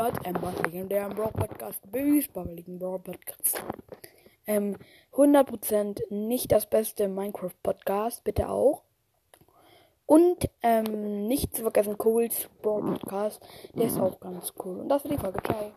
hört Embers ähm, legendären Brawl Podcast, Babys babbeligen Brawl Podcast. Ähm, 100% nicht das beste Minecraft Podcast, bitte auch. Und ähm, nicht zu vergessen, Coles Brawl Podcast, der ist mhm. auch ganz cool. Und das war die Folge. Ciao.